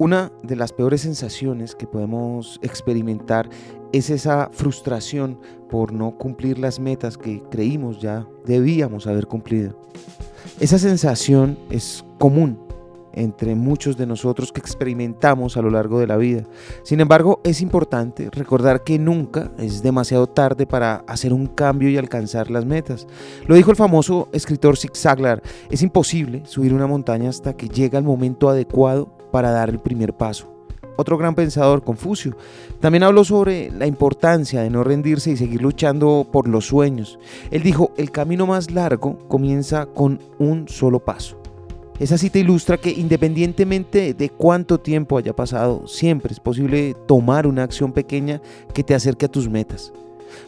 Una de las peores sensaciones que podemos experimentar es esa frustración por no cumplir las metas que creímos ya debíamos haber cumplido. Esa sensación es común entre muchos de nosotros que experimentamos a lo largo de la vida. Sin embargo, es importante recordar que nunca es demasiado tarde para hacer un cambio y alcanzar las metas. Lo dijo el famoso escritor Zig Ziglar, es imposible subir una montaña hasta que llega el momento adecuado para dar el primer paso. Otro gran pensador, Confucio, también habló sobre la importancia de no rendirse y seguir luchando por los sueños. Él dijo, el camino más largo comienza con un solo paso. Esa cita ilustra que independientemente de cuánto tiempo haya pasado, siempre es posible tomar una acción pequeña que te acerque a tus metas.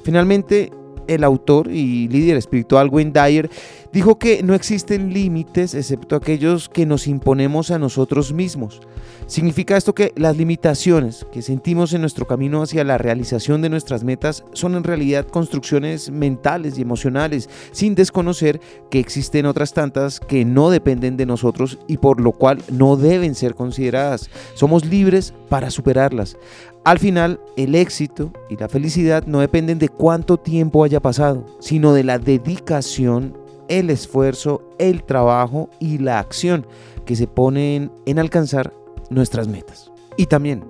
Finalmente, el autor y líder espiritual Wayne Dyer dijo que no existen límites excepto aquellos que nos imponemos a nosotros mismos. Significa esto que las limitaciones que sentimos en nuestro camino hacia la realización de nuestras metas son en realidad construcciones mentales y emocionales, sin desconocer que existen otras tantas que no dependen de nosotros y por lo cual no deben ser consideradas. Somos libres para superarlas. Al final, el éxito y la felicidad no dependen de cuánto tiempo haya pasado, sino de la dedicación, el esfuerzo, el trabajo y la acción que se ponen en alcanzar nuestras metas. Y también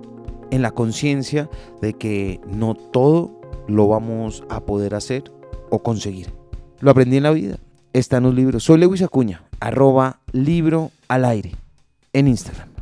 en la conciencia de que no todo lo vamos a poder hacer o conseguir. Lo aprendí en la vida. Está en los libros. Soy Lewis Acuña, arroba libro al aire en Instagram.